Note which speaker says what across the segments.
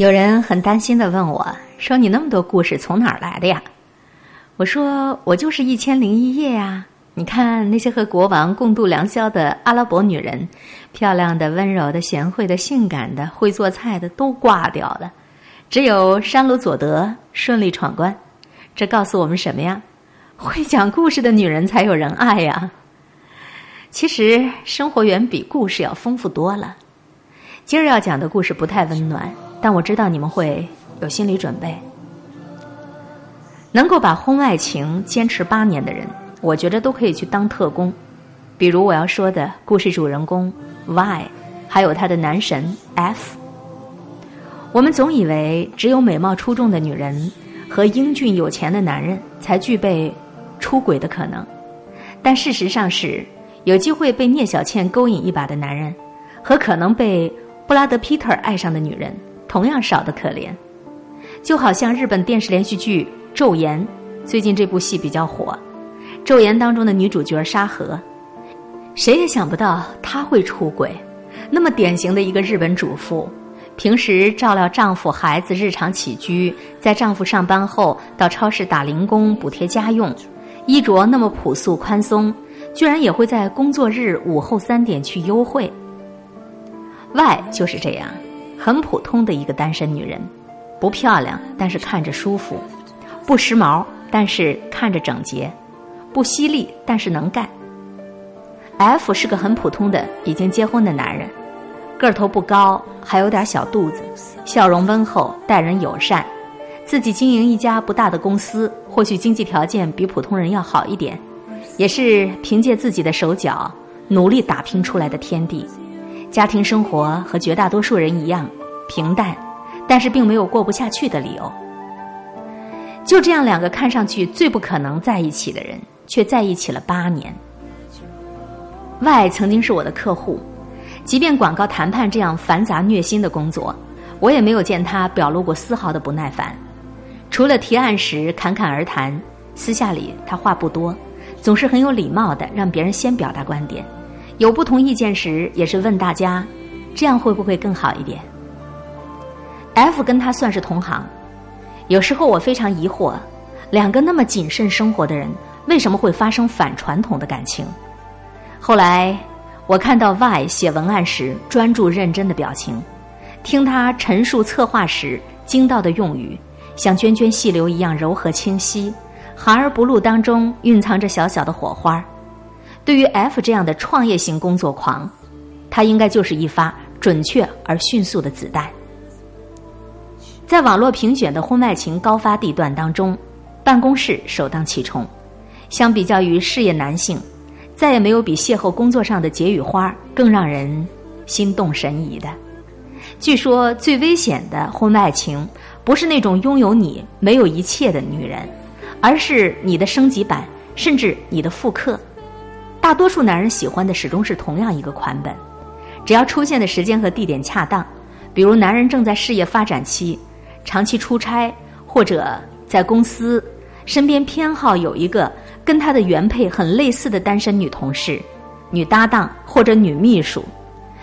Speaker 1: 有人很担心的问我说：“你那么多故事从哪儿来的呀？”我说：“我就是一千零一夜呀！你看那些和国王共度良宵的阿拉伯女人，漂亮的、温柔的、贤惠的、性感的、会做菜的都挂掉了，只有山鲁佐德顺利闯关。这告诉我们什么呀？会讲故事的女人才有人爱呀！其实生活远比故事要丰富多了。今儿要讲的故事不太温暖。”但我知道你们会有心理准备。能够把婚外情坚持八年的人，我觉得都可以去当特工。比如我要说的故事主人公 Y，还有他的男神 F。我们总以为只有美貌出众的女人和英俊有钱的男人才具备出轨的可能，但事实上是，有机会被聂小倩勾引一把的男人，和可能被布拉德皮特爱上的女人。同样少得可怜，就好像日本电视连续剧《昼颜》，最近这部戏比较火，《昼颜》当中的女主角沙河，谁也想不到她会出轨。那么典型的一个日本主妇，平时照料丈夫、孩子日常起居，在丈夫上班后到超市打零工补贴家用，衣着那么朴素宽松，居然也会在工作日午后三点去幽会。Y 就是这样。很普通的一个单身女人，不漂亮，但是看着舒服；不时髦，但是看着整洁；不犀利，但是能干。F 是个很普通的已经结婚的男人，个头不高，还有点小肚子，笑容温厚，待人友善。自己经营一家不大的公司，或许经济条件比普通人要好一点，也是凭借自己的手脚努力打拼出来的天地。家庭生活和绝大多数人一样平淡，但是并没有过不下去的理由。就这样，两个看上去最不可能在一起的人，却在一起了八年。Y 曾经是我的客户，即便广告谈判这样繁杂虐心的工作，我也没有见他表露过丝毫的不耐烦。除了提案时侃侃而谈，私下里他话不多，总是很有礼貌的让别人先表达观点。有不同意见时，也是问大家，这样会不会更好一点？F 跟他算是同行，有时候我非常疑惑，两个那么谨慎生活的人，为什么会发生反传统的感情？后来我看到 Y 写文案时专注认真的表情，听他陈述策划时精到的用语，像涓涓细流一样柔和清晰，含而不露当中蕴藏着小小的火花。对于 F 这样的创业型工作狂，他应该就是一发准确而迅速的子弹。在网络评选的婚外情高发地段当中，办公室首当其冲。相比较于事业男性，再也没有比邂逅工作上的解语花更让人心动神怡的。据说最危险的婚外情，不是那种拥有你没有一切的女人，而是你的升级版，甚至你的复刻。大多数男人喜欢的始终是同样一个款本，只要出现的时间和地点恰当，比如男人正在事业发展期，长期出差，或者在公司身边偏好有一个跟他的原配很类似的单身女同事、女搭档或者女秘书，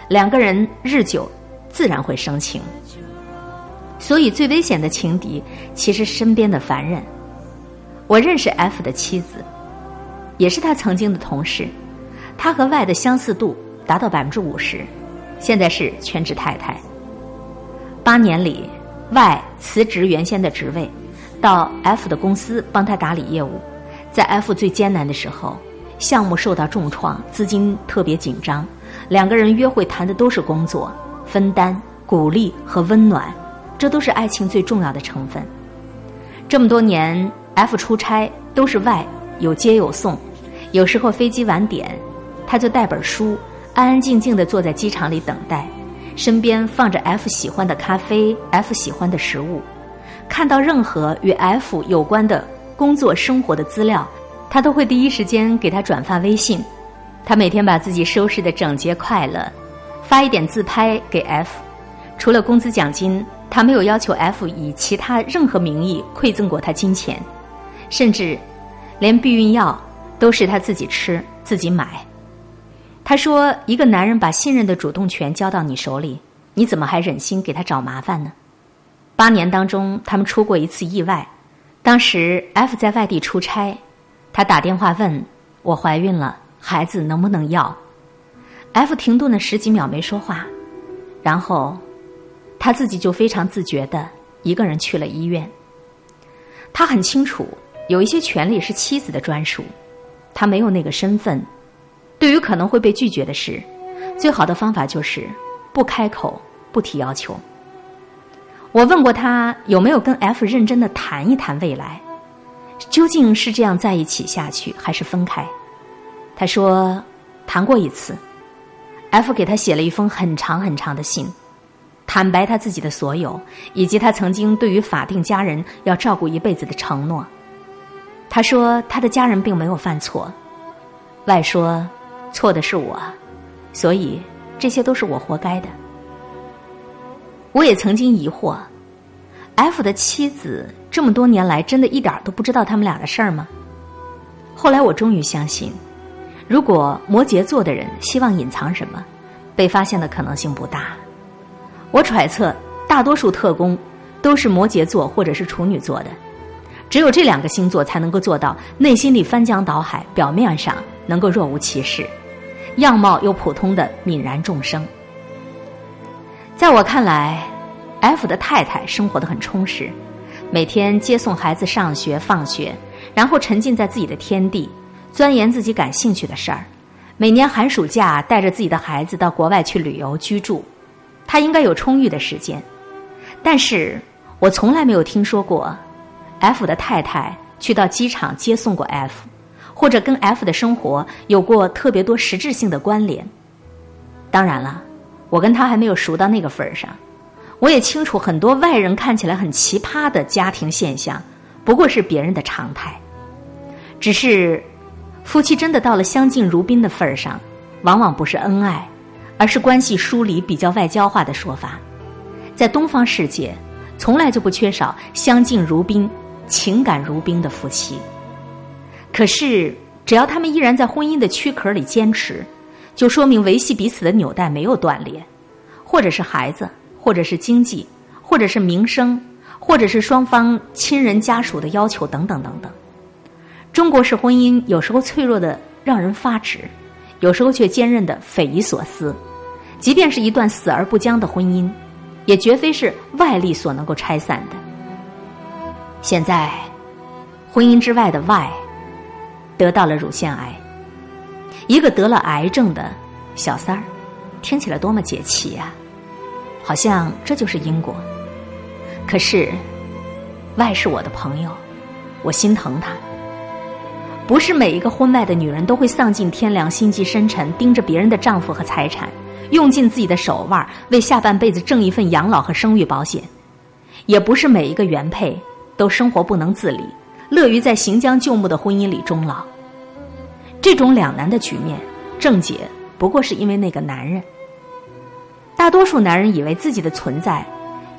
Speaker 1: 两个人日久自然会生情。所以最危险的情敌其实身边的凡人。我认识 F 的妻子。也是他曾经的同事，他和 Y 的相似度达到百分之五十，现在是全职太太。八年里，Y 辞职原先的职位，到 F 的公司帮他打理业务。在 F 最艰难的时候，项目受到重创，资金特别紧张，两个人约会谈的都是工作、分担、鼓励和温暖，这都是爱情最重要的成分。这么多年，F 出差都是 Y 有接有送。有时候飞机晚点，他就带本书，安安静静的坐在机场里等待，身边放着 F 喜欢的咖啡，F 喜欢的食物。看到任何与 F 有关的工作生活的资料，他都会第一时间给他转发微信。他每天把自己收拾的整洁快乐，发一点自拍给 F。除了工资奖金，他没有要求 F 以其他任何名义馈赠过他金钱，甚至连避孕药。都是他自己吃自己买。他说：“一个男人把信任的主动权交到你手里，你怎么还忍心给他找麻烦呢？”八年当中，他们出过一次意外。当时 F 在外地出差，他打电话问我怀孕了，孩子能不能要？F 停顿了十几秒没说话，然后他自己就非常自觉的一个人去了医院。他很清楚，有一些权利是妻子的专属，他没有那个身份。对于可能会被拒绝的事，最好的方法就是不开口，不提要求。我问过他有没有跟 F 认真的谈一谈未来，究竟是这样在一起下去，还是分开？他说谈过一次，F 给他写了一封很长很长的信，坦白他自己的所有，以及他曾经对于法定家人要照顾一辈子的承诺。他说他的家人并没有犯错，外说。错的是我，所以这些都是我活该的。我也曾经疑惑，F 的妻子这么多年来真的一点都不知道他们俩的事儿吗？后来我终于相信，如果摩羯座的人希望隐藏什么，被发现的可能性不大。我揣测，大多数特工都是摩羯座或者是处女座的，只有这两个星座才能够做到内心里翻江倒海，表面上。能够若无其事，样貌又普通的泯然众生。在我看来，F 的太太生活的很充实，每天接送孩子上学放学，然后沉浸在自己的天地，钻研自己感兴趣的事儿。每年寒暑假带着自己的孩子到国外去旅游居住，他应该有充裕的时间。但是我从来没有听说过 F 的太太去到机场接送过 F。或者跟 F 的生活有过特别多实质性的关联。当然了，我跟他还没有熟到那个份儿上。我也清楚很多外人看起来很奇葩的家庭现象，不过是别人的常态。只是夫妻真的到了相敬如宾的份儿上，往往不是恩爱，而是关系疏离、比较外交化的说法。在东方世界，从来就不缺少相敬如宾、情感如冰的夫妻。可是，只要他们依然在婚姻的躯壳里坚持，就说明维系彼此的纽带没有断裂，或者是孩子，或者是经济，或者是名声，或者是双方亲人家属的要求等等等等。中国式婚姻有时候脆弱的让人发指，有时候却坚韧的匪夷所思。即便是一段死而不僵的婚姻，也绝非是外力所能够拆散的。现在，婚姻之外的外。得到了乳腺癌，一个得了癌症的小三儿，听起来多么解气呀！好像这就是因果。可是，外是我的朋友，我心疼他。不是每一个婚外的女人都会丧尽天良、心机深沉，盯着别人的丈夫和财产，用尽自己的手腕为下半辈子挣一份养老和生育保险。也不是每一个原配都生活不能自理。乐于在行将就木的婚姻里终老，这种两难的局面，症结不过是因为那个男人。大多数男人以为自己的存在，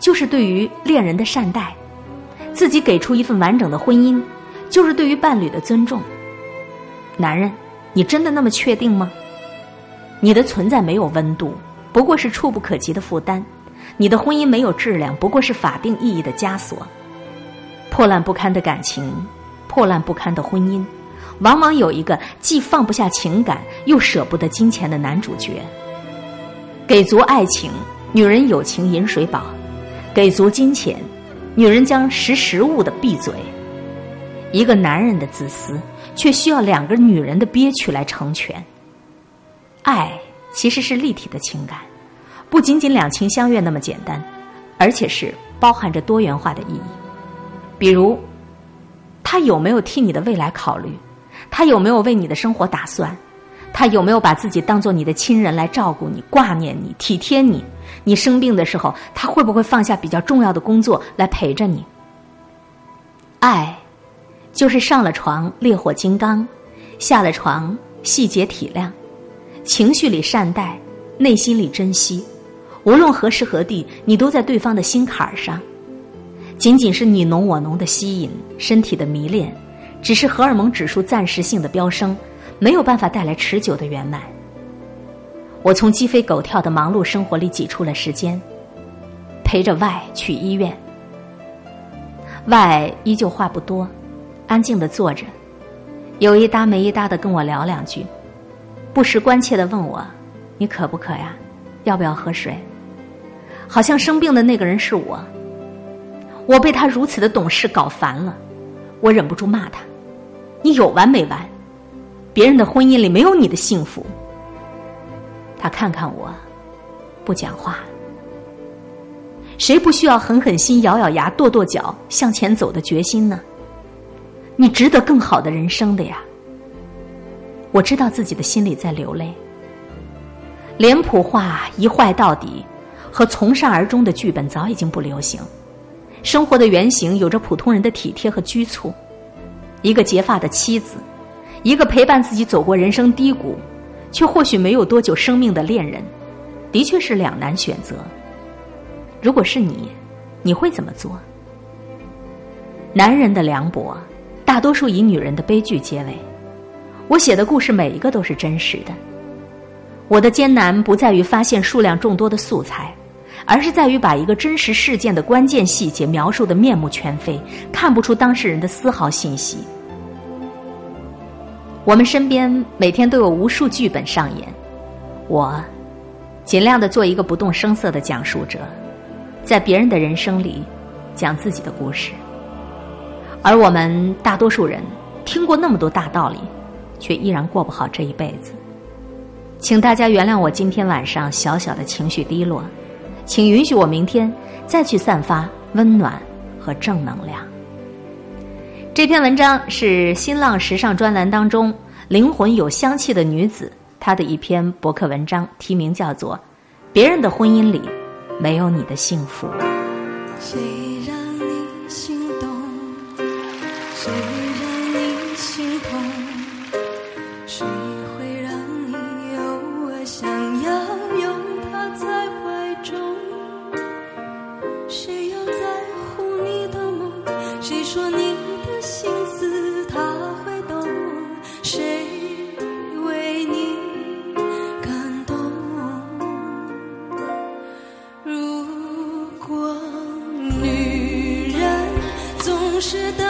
Speaker 1: 就是对于恋人的善待，自己给出一份完整的婚姻，就是对于伴侣的尊重。男人，你真的那么确定吗？你的存在没有温度，不过是触不可及的负担；你的婚姻没有质量，不过是法定意义的枷锁。破烂不堪的感情，破烂不堪的婚姻，往往有一个既放不下情感又舍不得金钱的男主角。给足爱情，女人有情饮水饱；给足金钱，女人将识时务的闭嘴。一个男人的自私，却需要两个女人的憋屈来成全。爱其实是立体的情感，不仅仅两情相悦那么简单，而且是包含着多元化的意义。比如，他有没有替你的未来考虑？他有没有为你的生活打算？他有没有把自己当做你的亲人来照顾你、挂念你、体贴你？你生病的时候，他会不会放下比较重要的工作来陪着你？爱，就是上了床烈火金刚，下了床细节体谅，情绪里善待，内心里珍惜，无论何时何地，你都在对方的心坎上。仅仅是你侬我侬的吸引，身体的迷恋，只是荷尔蒙指数暂时性的飙升，没有办法带来持久的圆满。我从鸡飞狗跳的忙碌生活里挤出了时间，陪着外去医院，外依旧话不多，安静的坐着，有一搭没一搭的跟我聊两句，不时关切的问我：“你渴不渴呀？要不要喝水？”好像生病的那个人是我。我被他如此的懂事搞烦了，我忍不住骂他：“你有完没完？别人的婚姻里没有你的幸福。”他看看我，不讲话。谁不需要狠狠心、咬咬牙、跺跺脚向前走的决心呢？你值得更好的人生的呀！我知道自己的心里在流泪。脸谱化一坏到底和从善而终的剧本早已经不流行。生活的原型有着普通人的体贴和拘促，一个结发的妻子，一个陪伴自己走过人生低谷，却或许没有多久生命的恋人，的确是两难选择。如果是你，你会怎么做？男人的凉薄，大多数以女人的悲剧结尾。我写的故事每一个都是真实的。我的艰难不在于发现数量众多的素材。而是在于把一个真实事件的关键细节描述的面目全非，看不出当事人的丝毫信息。我们身边每天都有无数剧本上演，我尽量的做一个不动声色的讲述者，在别人的人生里讲自己的故事。而我们大多数人听过那么多大道理，却依然过不好这一辈子。请大家原谅我今天晚上小小的情绪低落。请允许我明天再去散发温暖和正能量。这篇文章是新浪时尚专栏当中灵魂有香气的女子她的一篇博客文章，题名叫做《别人的婚姻里没有你的幸福》。
Speaker 2: 谁让你心动？谁是的。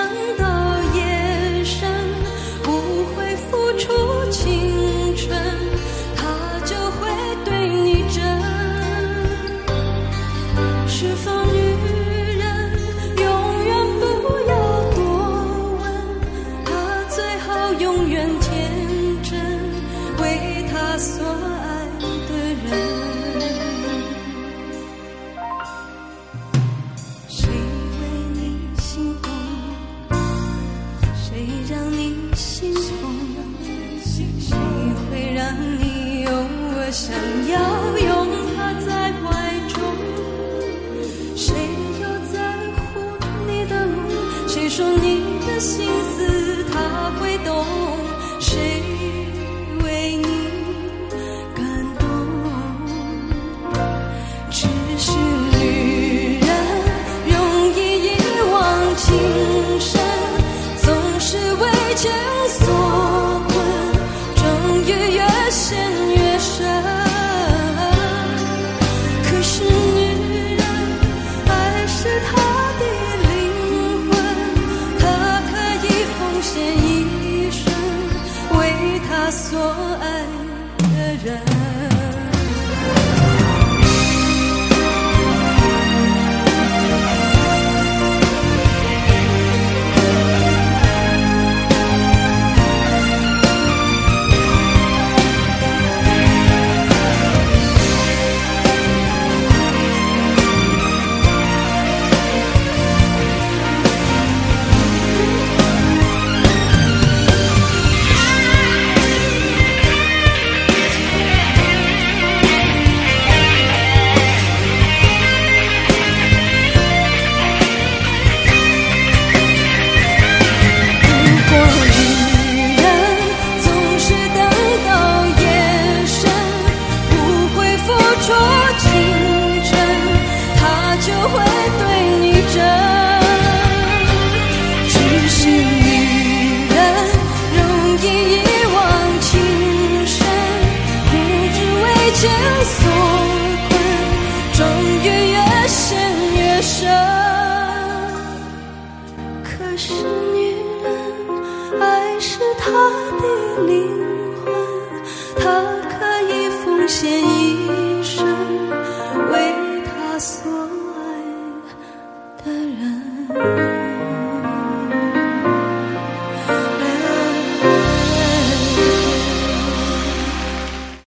Speaker 2: so